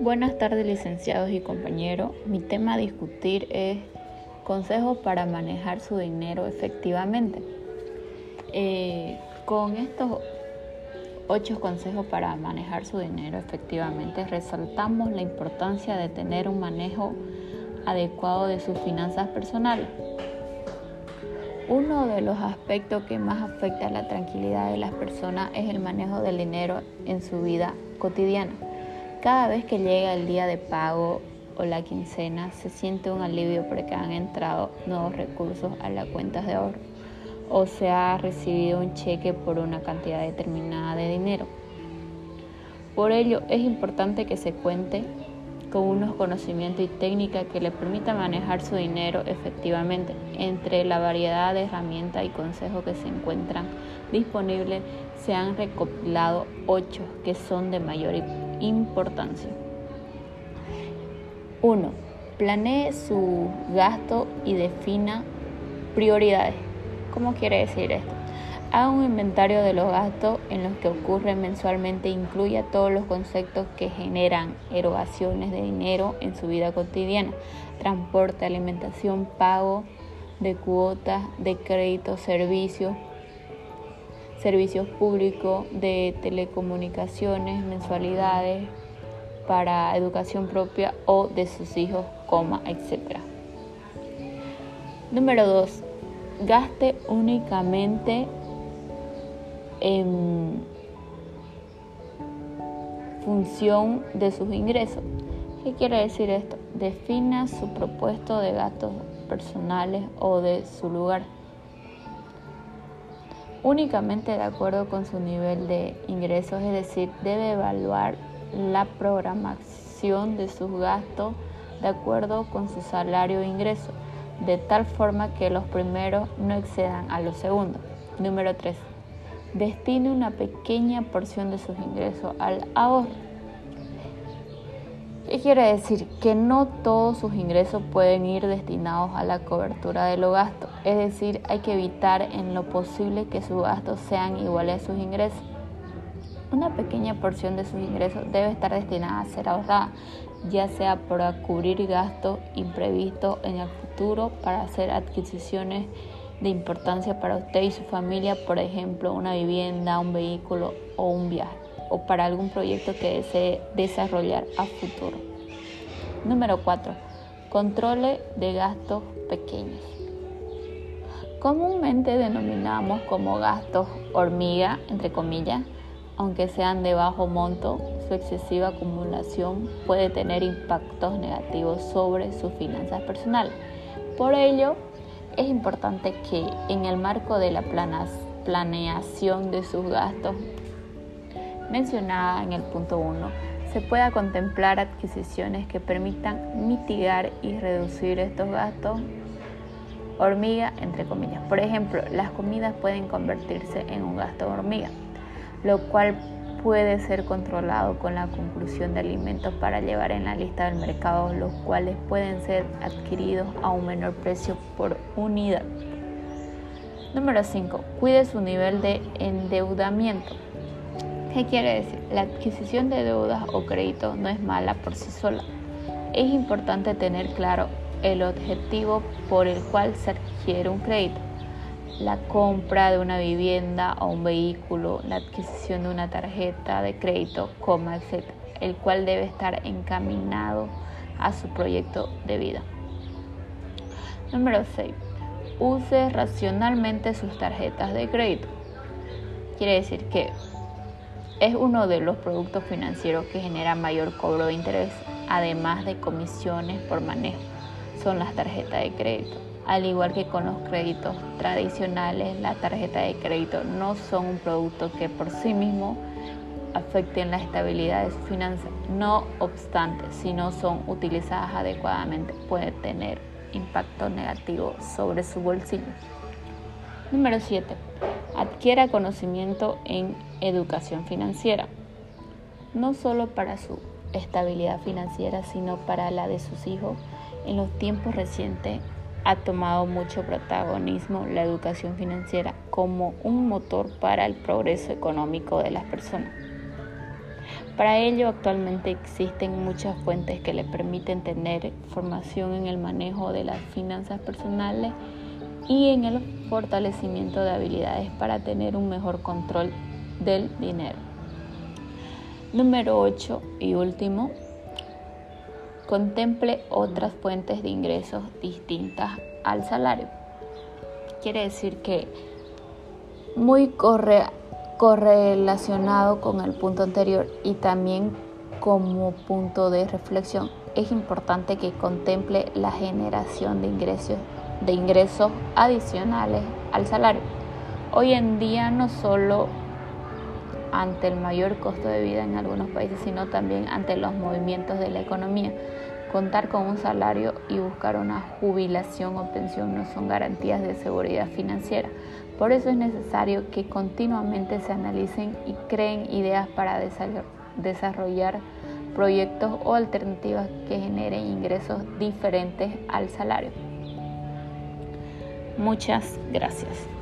Buenas tardes licenciados y compañeros. Mi tema a discutir es consejos para manejar su dinero efectivamente. Eh, con estos ocho consejos para manejar su dinero efectivamente resaltamos la importancia de tener un manejo adecuado de sus finanzas personales. Uno de los aspectos que más afecta a la tranquilidad de las personas es el manejo del dinero en su vida cotidiana. Cada vez que llega el día de pago o la quincena, se siente un alivio porque han entrado nuevos recursos a las cuentas de ahorro o se ha recibido un cheque por una cantidad determinada de dinero. Por ello, es importante que se cuente con unos conocimientos y técnicas que le permitan manejar su dinero efectivamente. Entre la variedad de herramientas y consejos que se encuentran disponibles, se han recopilado ocho que son de mayor importancia. 1. Planee su gasto y defina prioridades. ¿Cómo quiere decir esto? Haga un inventario de los gastos en los que ocurren mensualmente incluya todos los conceptos que generan erogaciones de dinero en su vida cotidiana. Transporte, alimentación, pago de cuotas, de crédito, servicios, servicios públicos, de telecomunicaciones, mensualidades para educación propia o de sus hijos, coma, etc. Número 2. Gaste únicamente en función de sus ingresos. ¿Qué quiere decir esto? Defina su propuesto de gastos personales o de su lugar únicamente de acuerdo con su nivel de ingresos, es decir, debe evaluar la programación de sus gastos de acuerdo con su salario e ingreso, de tal forma que los primeros no excedan a los segundos. Número 3. Destine una pequeña porción de sus ingresos al ahorro. ¿Qué quiere decir? Que no todos sus ingresos pueden ir destinados a la cobertura de los gastos. Es decir, hay que evitar en lo posible que sus gastos sean iguales a sus ingresos. Una pequeña porción de sus ingresos debe estar destinada a ser ahorrada, ya sea para cubrir gastos imprevistos en el futuro, para hacer adquisiciones de importancia para usted y su familia, por ejemplo, una vivienda, un vehículo o un viaje o para algún proyecto que desee desarrollar a futuro. Número 4. Controle de gastos pequeños. Comúnmente denominamos como gastos hormiga, entre comillas, aunque sean de bajo monto, su excesiva acumulación puede tener impactos negativos sobre sus finanzas personales. Por ello, es importante que en el marco de la planeación de sus gastos mencionada en el punto 1, se pueda contemplar adquisiciones que permitan mitigar y reducir estos gastos hormiga, entre comillas. Por ejemplo, las comidas pueden convertirse en un gasto hormiga, lo cual puede ser controlado con la conclusión de alimentos para llevar en la lista del mercado, los cuales pueden ser adquiridos a un menor precio por unidad. Número 5. Cuide su nivel de endeudamiento. ¿Qué quiere decir? La adquisición de deudas o créditos no es mala por sí sola. Es importante tener claro el objetivo por el cual se adquiere un crédito. La compra de una vivienda o un vehículo, la adquisición de una tarjeta de crédito, coma, etc., el cual debe estar encaminado a su proyecto de vida. Número 6. Use racionalmente sus tarjetas de crédito. Quiere decir que es uno de los productos financieros que genera mayor cobro de interés, además de comisiones por manejo. Son las tarjetas de crédito. Al igual que con los créditos tradicionales, las tarjetas de crédito no son un producto que por sí mismo afecten la estabilidad de su finanzas. No obstante, si no son utilizadas adecuadamente, puede tener impacto negativo sobre su bolsillo. Número 7 adquiera conocimiento en educación financiera, no solo para su estabilidad financiera, sino para la de sus hijos. En los tiempos recientes ha tomado mucho protagonismo la educación financiera como un motor para el progreso económico de las personas. Para ello actualmente existen muchas fuentes que le permiten tener formación en el manejo de las finanzas personales y en el fortalecimiento de habilidades para tener un mejor control del dinero. Número 8 y último, contemple otras fuentes de ingresos distintas al salario. Quiere decir que muy corre correlacionado con el punto anterior y también como punto de reflexión, es importante que contemple la generación de ingresos, de ingresos adicionales al salario. Hoy en día no solo ante el mayor costo de vida en algunos países, sino también ante los movimientos de la economía. Contar con un salario y buscar una jubilación o pensión no son garantías de seguridad financiera. Por eso es necesario que continuamente se analicen y creen ideas para desarrollar proyectos o alternativas que generen ingresos diferentes al salario. Muchas gracias.